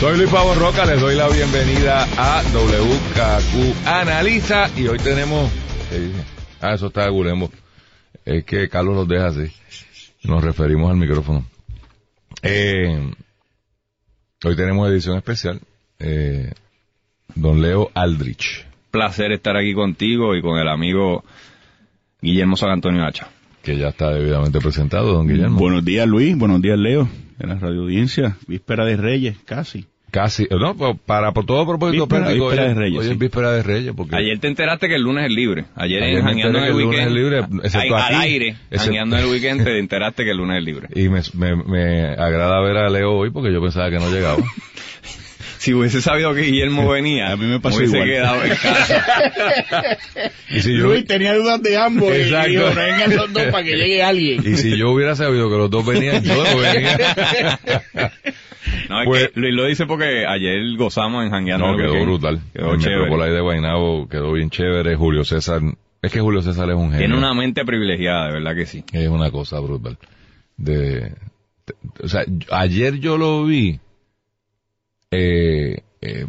Soy Luis Pavo Roca, les doy la bienvenida a WKQ Analiza y hoy tenemos... eh, ah, eso está de Gulemo. Es que Carlos los deja así. Nos referimos al micrófono. Eh, hoy tenemos edición especial. Eh, don Leo Aldrich. placer estar aquí contigo y con el amigo Guillermo San Antonio Hacha. que ya está debidamente presentado, don Guillermo. Buenos días, Luis. Buenos días, Leo. De la radio audiencia. Víspera de Reyes, casi. Casi, eh, no, pues, para por todo propósito Víspera- práctico, víspera hoy- de Reyes, hoy sí. es víspera de Reyes, porque Ayer te enteraste que el lunes es libre. Ayer, Ayer en el el lunes Weekend, es libre, excepto al aquí. aire, Excepto- Jangueando en el Weekend, te enteraste que el lunes es libre. y me, me, me agrada ver a Leo hoy porque yo pensaba que no llegaba. Si hubiese sabido que Guillermo venía, A mí me pasó hubiese igual. quedado en casa. y si yo tenía dudas de ambos. y Exacto. dijo, vengan los dos para que llegue alguien. y si yo hubiera sabido que los dos venían, yo no venía. No, es Pues- que Luis lo dice porque ayer gozamos en Jangueando no, en quedó brutal. Quedó el chévere. Metrópoli de Guaynabo quedó bien chévere. Julio César, es que Julio César es un genio. Tiene una mente privilegiada, de verdad que sí. Es una cosa brutal. De, de- o sea, ayer yo lo vi eh, eh,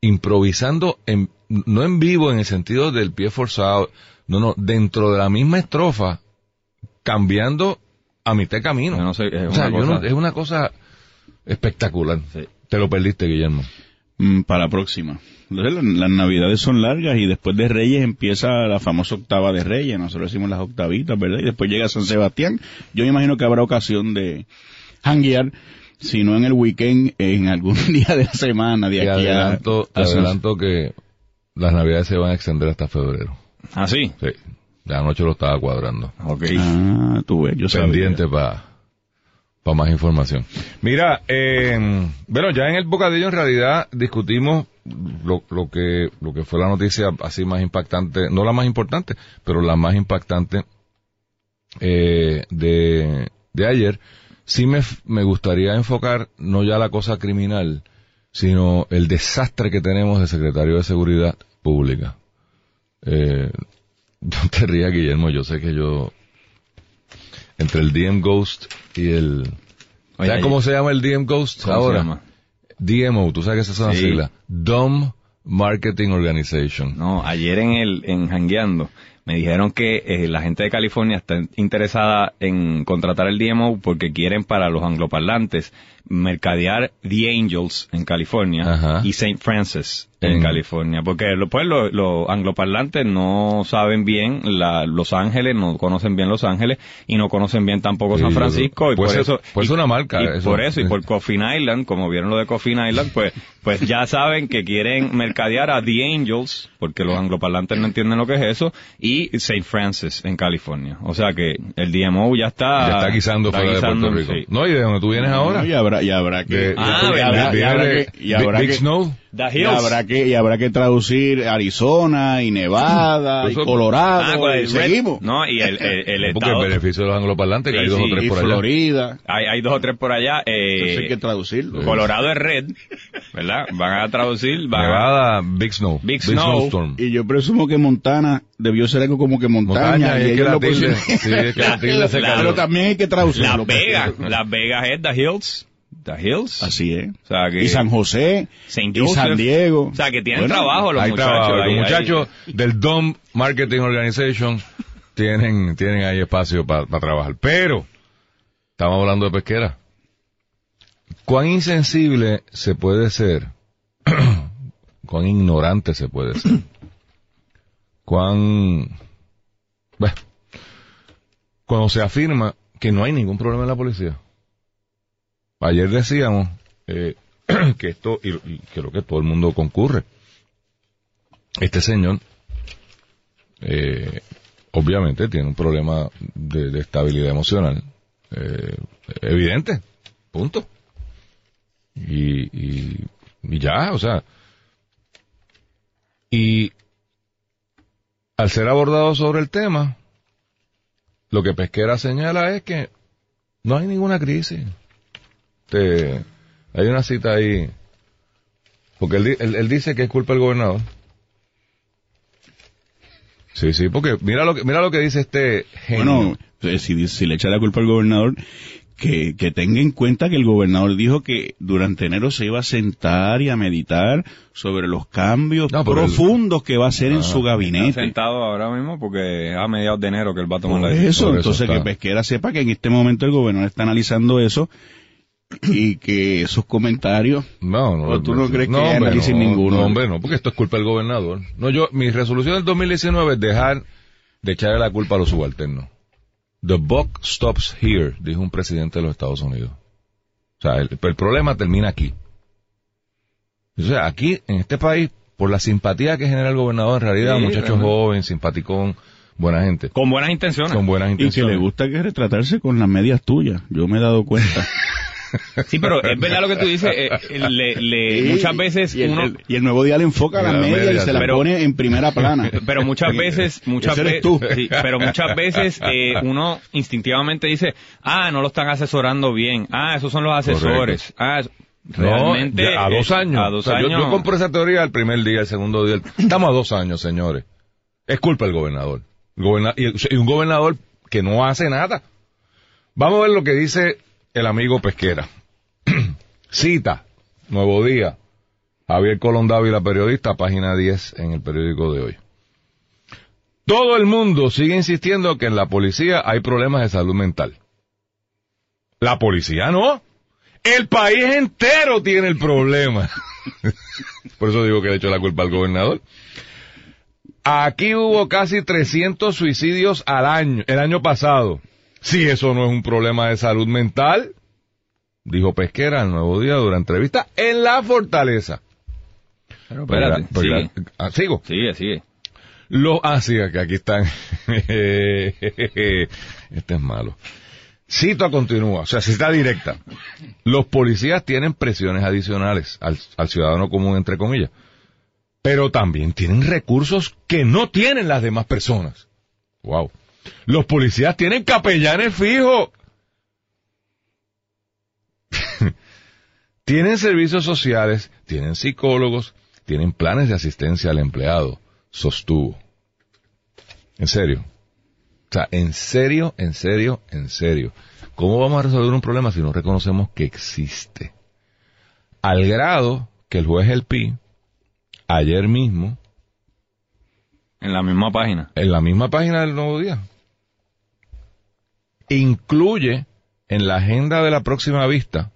improvisando, en, no en vivo en el sentido del pie forzado, no, no, dentro de la misma estrofa, cambiando a mitad de camino. Yo no sé, es o sea, una yo no- cosa- es una cosa espectacular. Sí. Te lo perdiste, Guillermo. Mm, para la próxima. Las navidades son largas y después de Reyes empieza la famosa octava de Reyes. Nosotros decimos las octavitas, ¿verdad? Y después llega San Sebastián. Yo me imagino que habrá ocasión de hanguear, si no en el weekend, en algún día de la semana, de Te aquí a- adelanto, te a San- adelanto que las navidades se van a extender hasta febrero. ¿Ah, sí? Sí. De anoche lo estaba cuadrando. Ok. Ah, tú ves, yo sabía. pendiente para más información. Mira, eh, bueno, ya en el bocadillo en realidad discutimos lo, lo que lo que fue la noticia así más impactante, no la más importante, pero la más impactante eh, de, de ayer. Sí me, me gustaría enfocar no ya la cosa criminal, sino el desastre que tenemos de secretario de Seguridad Pública. Eh, no te rías, Guillermo, yo sé que yo entre el DM Ghost y el... Oye, ¿Sabes cómo se llama el DM Ghost ¿Cómo ahora? se llama? DMO, tú sabes que esas son las Sí. siglas. Dumb Marketing Organization. No, ayer en el en Jangueando me dijeron que eh, la gente de California está interesada en contratar el DMO porque quieren para los angloparlantes mercadear The Angels en California Ajá. y St. Francis en, En- California. Porque lo- pues los los angloparlantes no saben bien la, Los Ángeles, no conocen bien Los Ángeles y no conocen bien tampoco Sí, San Francisco. Y puede por eso, puede y- una marca, y eso. por eso, y por Coffin Island, como vieron lo de Coffin Island, pues, pues ya saben que quieren mercadear a The Angels, porque los angloparlantes no entienden lo que es eso, y St. Francis en California. O sea que el DMO ya está... ya está guisando está fuera guisando, de Puerto Rico. sí. No, y de donde tú vienes ahora. No, y habrá, y habrá que, De- Ah, y de- ¿verdad? habrá- y habrá de que- y habrá Big que- Snow. The y Hills. habrá que y habrá que traducir Arizona y Nevada y Colorado Ah, con y seguimos No, y el, el, el Porque estado... el beneficio de los angloparlantes, que hay dos sí, o tres y por allá. Florida Hay, hay dos o tres por allá. eh, eso hay que traducirlo Colorado es red, ¿verdad? Van a traducir... Van a- Nevada, Big Snow. Big Snow. Storm. y yo presumo que Montana debió ser algo como que montaña, Montaña, y y es que la lo tilde, pusieron- sí, es que la tilde se pero también hay que traducirlo Las Vegas, Las Vegas es The Hills. The Hills. así es O sea que... y San José Saint y. San Diego O sea, que tienen Bueno, trabajo los Hay muchachos. trabajo. ahí, Los ahí. muchachos del DOM Marketing Organization tienen, tienen ahí espacio para trabajar. Pero, estamos hablando de pesquera. ¿Cuán insensible se puede ser? ¿Cuán ignorante se puede ser? ¿Cuán... Bueno, cuando se afirma que no hay ningún problema en la policía. Ayer decíamos eh, que esto, y, y creo que todo el mundo concurre, este señor, eh, obviamente tiene un problema de, estabilidad emocional, eh, evidente, punto. Y, y, y ya, o sea. Y al ser abordado sobre el tema, lo que Pesquera señala es que no hay ninguna crisis. Te- hay una cita ahí, porque él, di- él- él dice que es culpa del gobernador. Sí, sí, porque mira lo que, mira lo que dice este genio. Bueno, eh, si, si le echa la culpa al gobernador, que, que tenga en cuenta que el gobernador dijo que durante enero se iba a sentar y a meditar sobre los cambios No, profundos que va a hacer en su Está gabinete. sentado ahora mismo porque es a mediados de enero que él va a tomar Por la decisión. eso, Por eso entonces está. que Pesquera sepa que en este momento el gobernador está analizando eso y que esos comentarios No, no. ¿O tú no crees que hay hombre, no, ninguno? No, hombre, no, porque esto es culpa del gobernador. No, yo, mi resolución del 2019 es dejar de echarle la culpa a los subalternos. The buck stops here, dijo un presidente de los Estados Unidos. O sea, el, el problema termina aquí. O sea, aquí, en este país, por la simpatía que genera el gobernador, en realidad, Sí, muchacho realmente. joven, simpaticón, buena gente. Con buenas intenciones. Con buenas y que intenciones. le gusta que retratarse con las medias tuyas. Yo me he dado cuenta. Sí, pero es verdad lo que tú dices. eh, le, le- muchas veces y el, uno... el- y el nuevo día le enfoca La la media y se la pero- pone en primera plana. Pero muchas veces, muchas Ese eres veces, tú. pero muchas veces eh, uno instintivamente dice, ah, no lo están asesorando bien, ah, esos son los asesores, ah, es- realmente ya a dos eh, años. a dos O sea, yo- años, Yo, compro esa teoría el primer día, el segundo día. el- Estamos a dos años, señores. Es culpa del gobernador. El goberna- y, y un gobernador que no hace nada. Vamos a ver lo que dice el amigo Pesquera. Cita, Nuevo Día, Javier Colón Dávila, periodista, página 10 en el periódico de hoy. Todo el mundo sigue insistiendo que en la policía hay problemas de salud mental. La policía no. El país entero tiene el problema. Por eso digo que le echo la culpa al gobernador. Aquí hubo casi 300 suicidios al año, el año pasado. Si eso no es un problema de salud mental, dijo Pesquera el nuevo día durante entrevista en la fortaleza. Pero espérate, la- sigue, porque la- ah, sigo. sigue, sigue. Los, ah, sí, que aquí están. este es malo. Cito continúa, o sea, cita directa. Los policías tienen presiones adicionales al, al ciudadano común, entre comillas. Pero también tienen recursos que no tienen las demás personas. Wow. Los policías tienen capellanes fijos. tienen servicios sociales, tienen psicólogos, tienen planes de asistencia al empleado, sostuvo. En serio. O sea, en serio, en serio, en serio. ¿Cómo vamos a resolver un problema si no reconocemos que existe? Al grado que el juez El Pi, ayer mismo, En la misma página. en la misma página del Nuevo Día, incluye en la agenda de la próxima vista,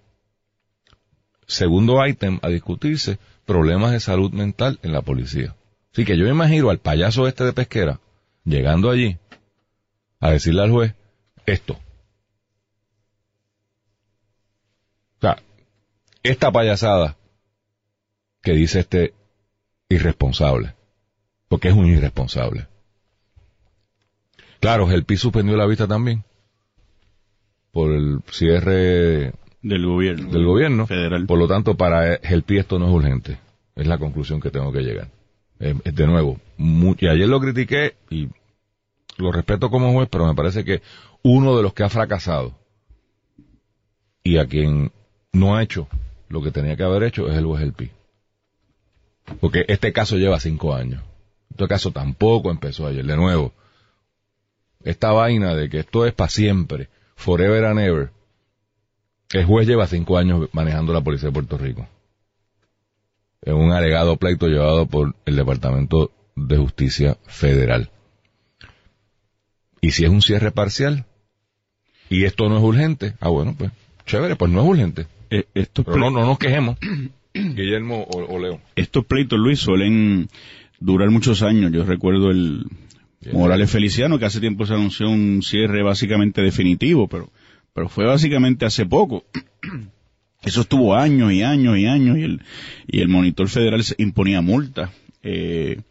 segundo ítem a discutirse, problemas de salud mental en la policía. Así que yo me imagino al payaso este de pesquera llegando allí a decirle al juez esto. O sea, esta payasada que dice este irresponsable, porque es un irresponsable. Claro, el PI suspendió la vista también por el cierre del gobierno. del gobierno. Federal. Por lo tanto, para el PI esto no es urgente. Es la conclusión que tengo que llegar. Eh, de nuevo, y ayer lo critiqué y lo respeto como juez, pero me parece que uno de los que ha fracasado y a quien no ha hecho lo que tenía que haber hecho es el juez El Pi. Porque este caso lleva cinco años. Este caso tampoco empezó ayer. De nuevo, esta vaina de que esto es para siempre, forever and ever, el juez lleva cinco años manejando la policía de Puerto Rico. En un alegado pleito llevado por el Departamento de Justicia Federal. Y si es un cierre parcial, y esto no es urgente, ah bueno, pues, chévere, pues no es urgente. Eh, estos, Pero no, no nos quejemos, Guillermo o, o Leo. estos pleitos, Luis, suelen durar muchos años. Yo recuerdo el Morales Feliciano, que hace tiempo se anunció un cierre básicamente definitivo, pero, pero fue básicamente hace poco. Eso estuvo años y años y años y el, y el monitor federal imponía multa. Eh,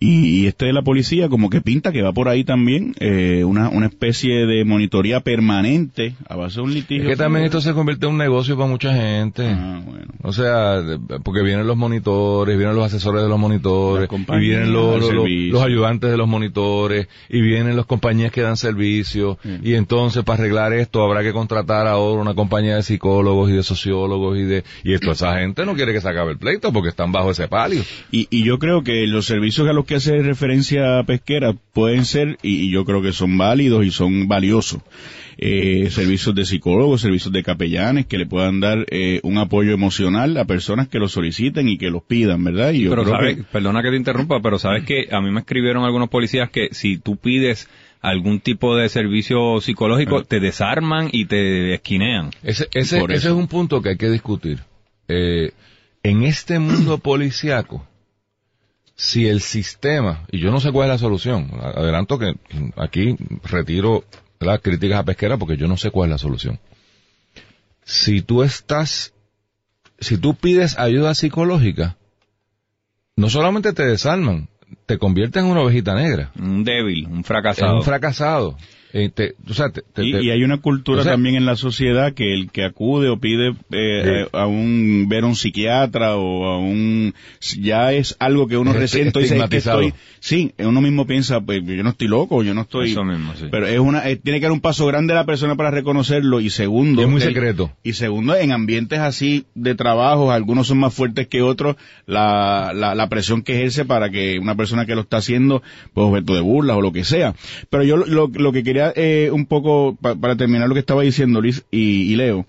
Y, y este de la policía como que pinta que va por ahí también eh, una, una especie de monitoría permanente a base de un litigio. Es que también esto se convierte en un negocio para mucha gente. Ah, bueno. O sea, porque vienen los monitores, vienen los asesores de los monitores, y vienen los, los- los- servicio. los ayudantes de los monitores, y vienen las compañías que dan servicio, y entonces para arreglar esto habrá que contratar ahora una compañía de psicólogos y de sociólogos y de, y esto esa gente no quiere que se acabe el pleito porque están bajo ese palio. Y, y yo creo que los servicios a los que hace referencia Pesquera pueden ser, y, y yo creo que son válidos y son valiosos. Eh, servicios de psicólogos, servicios de capellanes que le puedan dar eh, un apoyo emocional a personas que lo soliciten y que los pidan, ¿verdad? Y yo pero creo sabes, que- perdona que te interrumpa, pero sabes que a mí me escribieron algunos policías que si tú pides algún tipo de servicio psicológico, te desarman y te esquinean. Ese, ese, ese es un punto que hay que discutir. Eh, en este mundo policiaco, si el sistema, y yo no sé cuál es la solución, adelanto que aquí retiro las críticas a pesquera porque yo no sé cuál es la solución. Si tú estás, si tú pides ayuda psicológica, no solamente te desarman, te conviertes en una ovejita negra, Un débil, un en fracasado. un fracasado. Eh, te- o sea, te- te- Y, hay una cultura o sea- también en la sociedad que el que acude o pide eh, a un ver a un psiquiatra o a un ya es algo que uno Es resiente y dice es que estigmatizado. estoy sí uno mismo piensa pues yo no estoy loco yo no estoy Eso mismo, sí. pero es una eh, tiene que haber un paso grande de la persona para reconocerlo y segundo Y es muy el- secreto. y segundo en ambientes así de trabajo algunos son más fuertes que otros la, la, la presión que ejerce para que una persona que lo está haciendo pues objeto de burlas o lo que sea. Pero yo lo, que quería eh, un poco pa- para terminar lo que estaba diciendo y, y Leo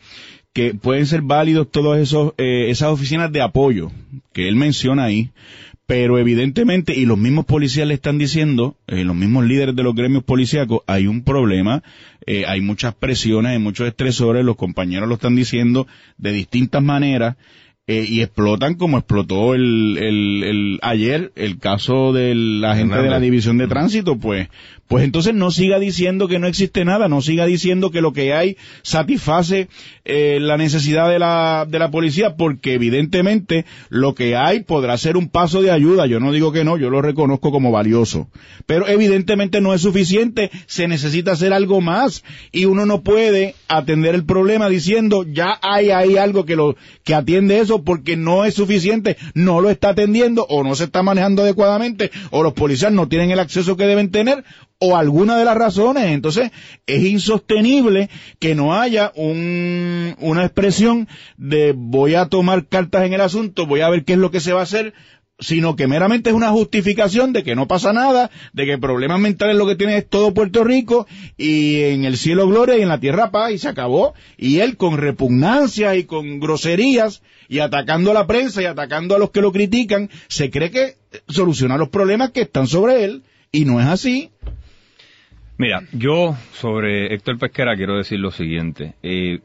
que pueden ser válidos todos esos eh, esas oficinas de apoyo que él menciona ahí pero evidentemente, y los mismos policías le están diciendo, eh, los mismos líderes de los gremios policíacos, hay un problema, eh, hay muchas presiones, hay muchos estresores, los compañeros lo están diciendo de distintas maneras, eh, y explotan como explotó el, el, el- ayer el caso del agente de la Hernández. división de tránsito, pues, pues entonces no siga diciendo que no existe nada, no siga diciendo que lo que hay satisface eh, la necesidad de la, de la policía, porque evidentemente lo que hay podrá ser un paso de ayuda, yo no digo que no, yo lo reconozco como valioso, pero evidentemente no es suficiente, se necesita hacer algo más, y uno no puede atender el problema diciendo ya hay ahí algo que lo, que atiende eso porque no es suficiente, no lo está atendiendo o no se está manejando adecuadamente o los policías no tienen el acceso que deben tener o alguna de las razones. Entonces es insostenible que no haya un, una expresión de voy a tomar cartas en el asunto, voy a ver qué es lo que se va a hacer sino que meramente es una justificación de que no pasa nada, de que problemas mentales lo que tiene es todo Puerto Rico y en el cielo gloria y en la tierra paz y se acabó. Y él con repugnancias y con groserías y atacando a la prensa y atacando a los que lo critican, se cree que soluciona los problemas que están sobre él y no es así. Mira, yo sobre Héctor Pesquera quiero decir lo siguiente. Eh,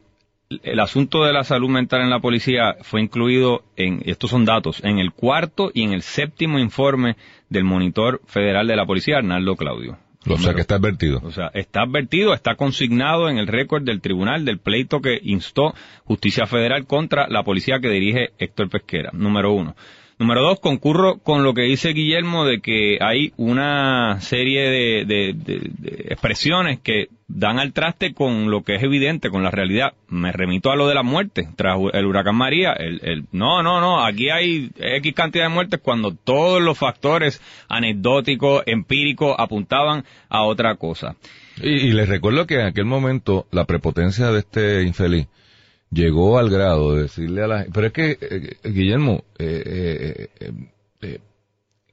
el asunto de la salud mental en la policía fue incluido en, estos son datos, en el cuarto y en el séptimo informe del monitor federal de la policía, Arnaldo Claudio. o sea que está advertido. O sea, está advertido, está consignado en el récord del tribunal del pleito que instó Justicia Federal contra la policía que dirige Héctor Pesquera, número uno. Número dos, concurro con lo que dice Guillermo de que hay una serie de, expresiones que dan al traste con lo que es evidente, con la realidad. Me remito a lo de la muerte tras el huracán María. El, el- no, no, no, aquí hay X cantidad de muertes cuando todos los factores anecdóticos, empíricos, apuntaban a otra cosa. Y, y les recuerdo que en aquel momento la prepotencia de este infeliz llegó al grado de decirle a la gente, pero es que, eh, eh, Guillermo, eh, eh, eh,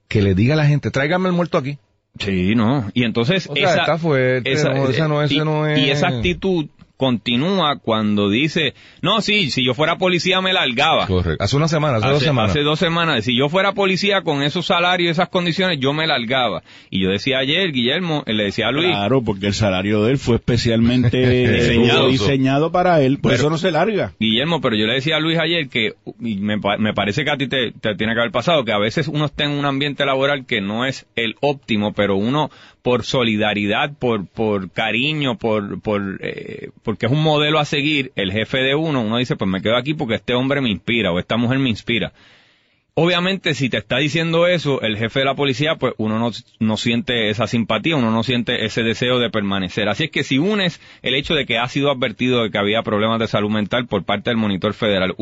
que le diga a la gente, tráigame el muerto aquí. Sí, no. Y entonces O sea, está fuerte, no, esa no- ese y, no es- y esa actitud continúa cuando dice, no, sí, si yo fuera policía me largaba. Correcto. Hace una semana, hace, dos semanas. hace dos semanas, si yo fuera policía con esos salarios y esas condiciones, yo me largaba. Y yo decía ayer, Guillermo, le decía a Luis, Claro, porque el salario de él fue especialmente Diseñado. estuvo diseñado para él, por Pero- eso no se larga. Guillermo, pero yo le decía a Luis ayer que, y me, pa- me parece que a ti te, te tiene que haber pasado, que a veces uno está en un ambiente laboral que no es el óptimo, pero uno por solidaridad, por, por cariño, por, por, eh, porque es un modelo a seguir, el jefe de uno, uno dice, pues me quedo aquí porque este hombre me inspira o esta mujer me inspira. Obviamente, si te está diciendo eso, el jefe de la policía, pues uno no, no siente esa simpatía, uno no siente ese deseo de permanecer. Así es que si unes el hecho de que ha sido advertido de que había problemas de salud mental por parte del monitor federal,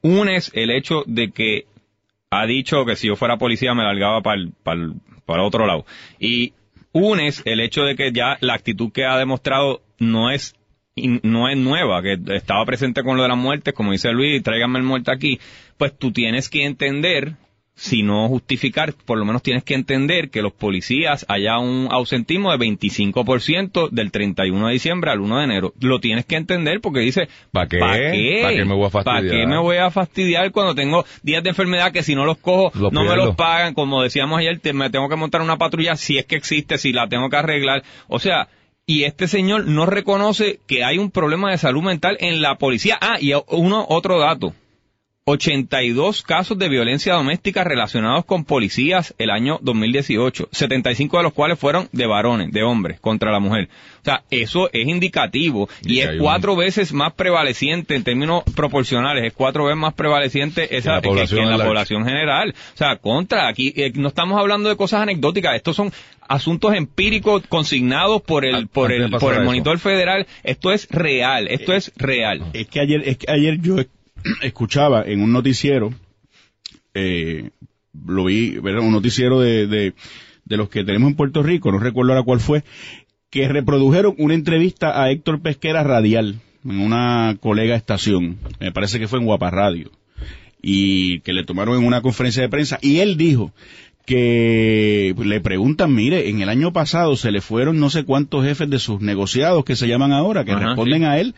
unes el hecho de que ha dicho que si yo fuera policía me largaba para para otro lado. Y unes el hecho de que ya la actitud que ha demostrado no es no es nueva, que estaba presente con lo de las muertes, como dice Luis, tráigame el muerto aquí, pues tú tienes que entender, si no justificar, por lo menos tienes que entender que los policías haya un ausentismo de 25% del 31 de diciembre al 1 de enero. Lo tienes que entender porque dice, ¿para qué? ¿Para qué? me voy a fastidiar? ¿Para qué me voy a fastidiar cuando tengo días de enfermedad que si no los cojo no me los pagan? Como decíamos ayer, me tengo que montar una patrulla si es que existe, si la tengo que arreglar. O sea, y este señor no reconoce que hay un problema de salud mental en la policía. Ah, y uno, otro dato. 82 casos de violencia doméstica relacionados con policías el año 2018, 75 de los cuales fueron de varones, de hombres, contra la mujer. O sea, eso es indicativo y, es cuatro veces más prevaleciente en términos proporcionales, es cuatro veces más prevaleciente esa, que, en la población general. O sea, contra, aquí eh, no estamos hablando de cosas anecdóticas, estos son asuntos empíricos consignados por el, por el, por el monitor federal. Esto es real, esto es real. Es que ayer, es que ayer yo escuchaba en un noticiero, eh, lo vi, ¿verdad? un noticiero de, de, de los que tenemos en Puerto Rico, no recuerdo ahora cuál fue, que reprodujeron una entrevista a Héctor Pesquera Radial en una colega estación, me parece que fue en Guapa Radio, y que le tomaron en una conferencia de prensa, y él dijo que le preguntan, mire, en el año pasado se le fueron no sé cuántos jefes de sus negociados que se llaman ahora, que responden a él,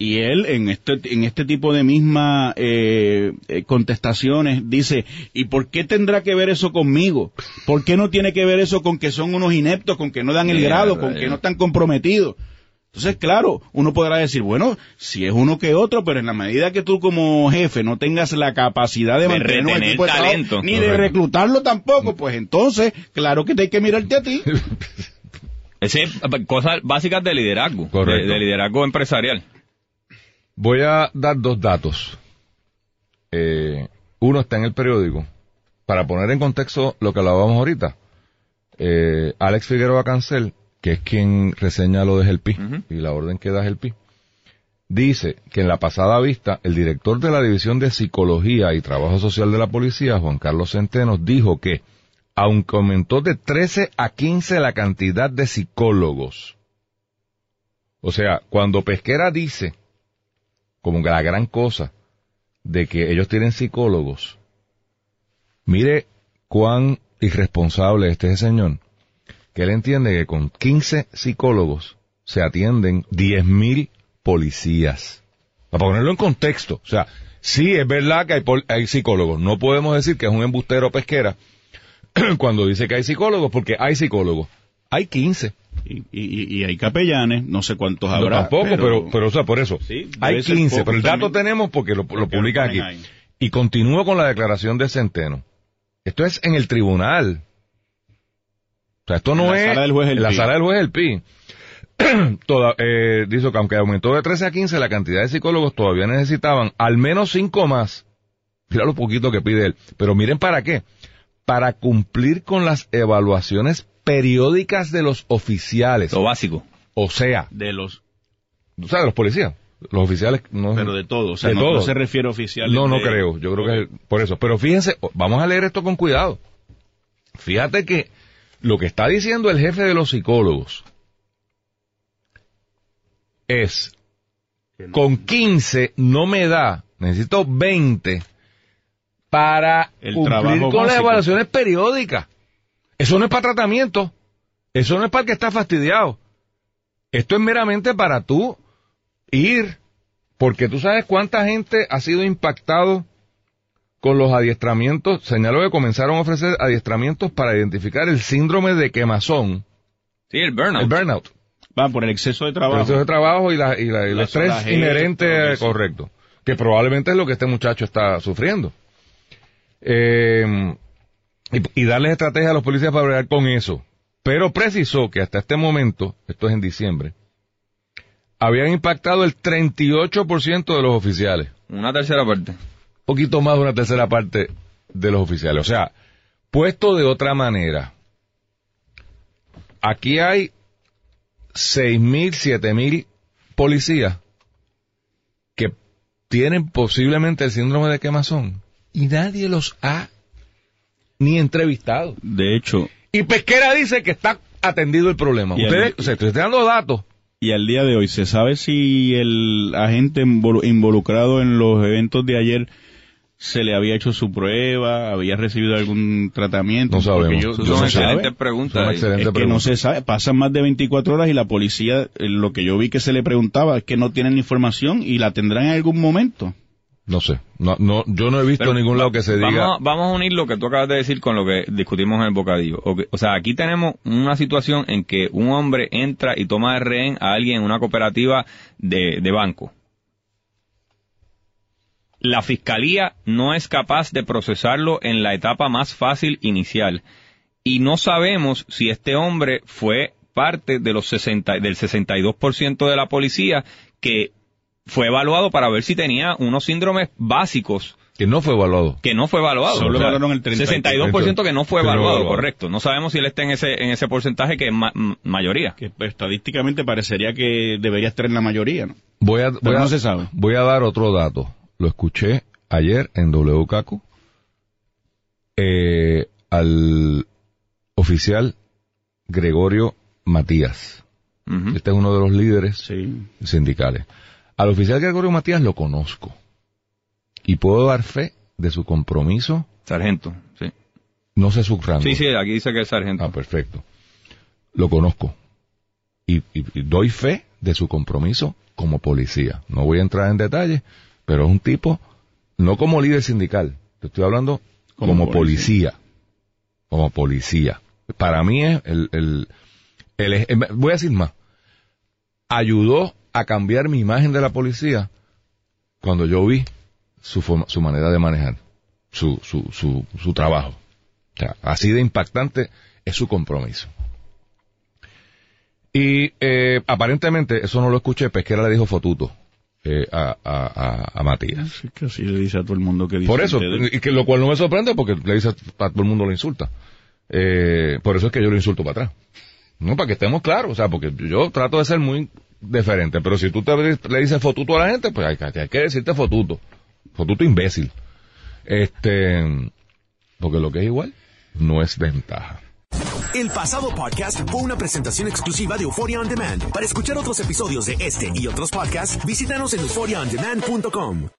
y él en este en este tipo de misma eh, eh, contestaciones dice y por qué tendrá que ver eso conmigo por qué no tiene que ver eso con que son unos ineptos con que no dan el grado con que no están comprometidos entonces claro uno podrá decir bueno si es uno que otro pero en la medida que tú como jefe no tengas la capacidad de, mantener un equipo de talento ni de reclutarlo tampoco pues entonces claro que te hay que mirarte a ti. Ese cosas básicas de liderazgo, de liderazgo empresarial. Voy a dar dos datos. Eh, uno está en el periódico. Para poner en contexto lo que hablábamos ahorita, eh, Alex Figueroa Cancel, que es quien reseña lo de Gelpi y la orden que da Gelpi, dice que en la pasada vista el director de la División de Psicología y Trabajo Social de la Policía, Juan Carlos Centenos, dijo que, aunque aumentó de 13 a 15 la cantidad de psicólogos, o sea, cuando Pesquera dice como la gran cosa de que ellos tienen psicólogos. Mire cuán irresponsable es este señor, que él entiende que con 15 psicólogos se atienden 10.000 policías. Para ponerlo en contexto, o sea, sí es verdad que hay, hay psicólogos, no podemos decir que es un embustero pesquera cuando dice que hay psicólogos, porque hay psicólogos, hay 15. Y, y, hay capellanes, no sé cuántos habrá. tampoco, pero, pero, o sea, por eso. hay 15, pero el dato tenemos porque lo, lo publican aquí. Y continúo con la declaración de Centeno. Esto es en el tribunal. O sea, esto no es en la sala del juez del PI. Toda, eh, dice que aunque aumentó de 13 a 15 la cantidad de psicólogos, todavía necesitaban al menos 5 más. Mira lo poquito que pide él. Pero miren para qué. Para cumplir con las evaluaciones periódicas de los oficiales. Lo básico. O sea. De los. O sea, de los policías. Los oficiales no. Pero de todo. O sea, no, se refiere a oficiales. No, no creo. Yo creo que es por eso. Pero fíjense, vamos a leer esto con cuidado. Fíjate que lo que está diciendo el jefe de los psicólogos es, con 15 no me da, necesito 20 para cumplir con las evaluaciones periódicas. Eso no es para tratamiento. Eso no es para el que está fastidiado. Esto es meramente para tú ir, porque tú sabes cuánta gente ha sido impactado con los adiestramientos. Señalo que comenzaron a ofrecer adiestramientos para identificar el síndrome de quemazón. Sí, el burnout. El burnout. Va por el exceso de trabajo. El exceso de trabajo y, la, y, el estrés inherente, correcto. Que probablemente es lo que este muchacho está sufriendo. Eh, y, darles estrategia a los policías para bregar con eso. Pero precisó que hasta este momento, esto es en diciembre, habían impactado el 38% de los oficiales. Una tercera parte. Un poquito más de una tercera parte de los oficiales. O sea, puesto de otra manera, aquí hay seis mil, siete mil policías que tienen posiblemente el síndrome de quemazón y nadie los ha ni entrevistado. De hecho, Y Pesquera dice que está atendido el problema. Ustedes, o sea, estoy dando datos. y al día de hoy, ¿se sabe si el agente involu- involucrado en los eventos de ayer se le había hecho su prueba, había recibido algún tratamiento? No sabemos. Yo- son no excelentes Es preguntas. excelente Es que no se sabe, pasan más de 24 horas y la policía, eh, lo que yo vi que se le preguntaba es que no tienen información y la tendrán en algún momento. No sé. No, no, yo no he visto Pero ningún lado que se vamos, diga. a- Vamos a unir lo que tú acabas de decir con lo que discutimos en el bocadillo. O sea, aquí tenemos una situación en que un hombre entra y toma de rehén a alguien en una cooperativa de, de banco. La fiscalía no es capaz de procesarlo en la etapa más fácil inicial. Y no sabemos si este hombre fue parte de los 60, del 62% de la policía que fue evaluado para ver si tenía unos síndromes básicos Que no fue evaluado. que no fue evaluado. Solo evaluaron el 30. 62% que no fue evaluado, evaluado. correcto. No sabemos si él está en ese, en ese porcentaje que es ma- mayoría. Que pues, estadísticamente parecería que debería estar en la mayoría, ¿no? Voy a, voy Pero a- no se sabe. Voy a dar otro dato. Lo escuché ayer en WKQ eh, al oficial Gregorio Matías. Ujú. Este es uno de los líderes Sí. sindicales. Al oficial Gregorio Matías lo conozco y puedo dar fe de su compromiso. Sargento, sí. No sé su rango. Sí, sí, aquí dice que es sargento. Ah, perfecto. Lo conozco. Y, y- y doy fe de su compromiso como policía. No voy a entrar en detalles, pero es un tipo, no como líder sindical, te estoy hablando como, Como policía. Como policía. Para mí es el, el, el- eh, voy a decir más, ayudó a cambiar mi imagen de la policía cuando yo vi su, forma- su manera de manejar, su, su, su, su trabajo. O sea, así de impactante es su compromiso. Y eh, aparentemente, eso no lo escuché, Pesquera le dijo fotuto eh, a, a, a, Matías. Que así le dice a todo el mundo que dice. Por eso, y que lo cual no me sorprende porque le dice a todo el mundo lo insulta. Eh, por eso es que yo lo insulto para atrás. No, para que estemos claros, o sea, porque yo trato de ser muy diferente, pero si tú te, le dices fotuto a la gente, pues hay, hay que decirte fotuto. Fotuto imbécil. Este, porque lo que es igual no es ventaja. El pasado podcast fue una presentación exclusiva de Euphoria On Demand. Para escuchar otros episodios de este y otros podcasts, visítanos en euphoriaondemand.com.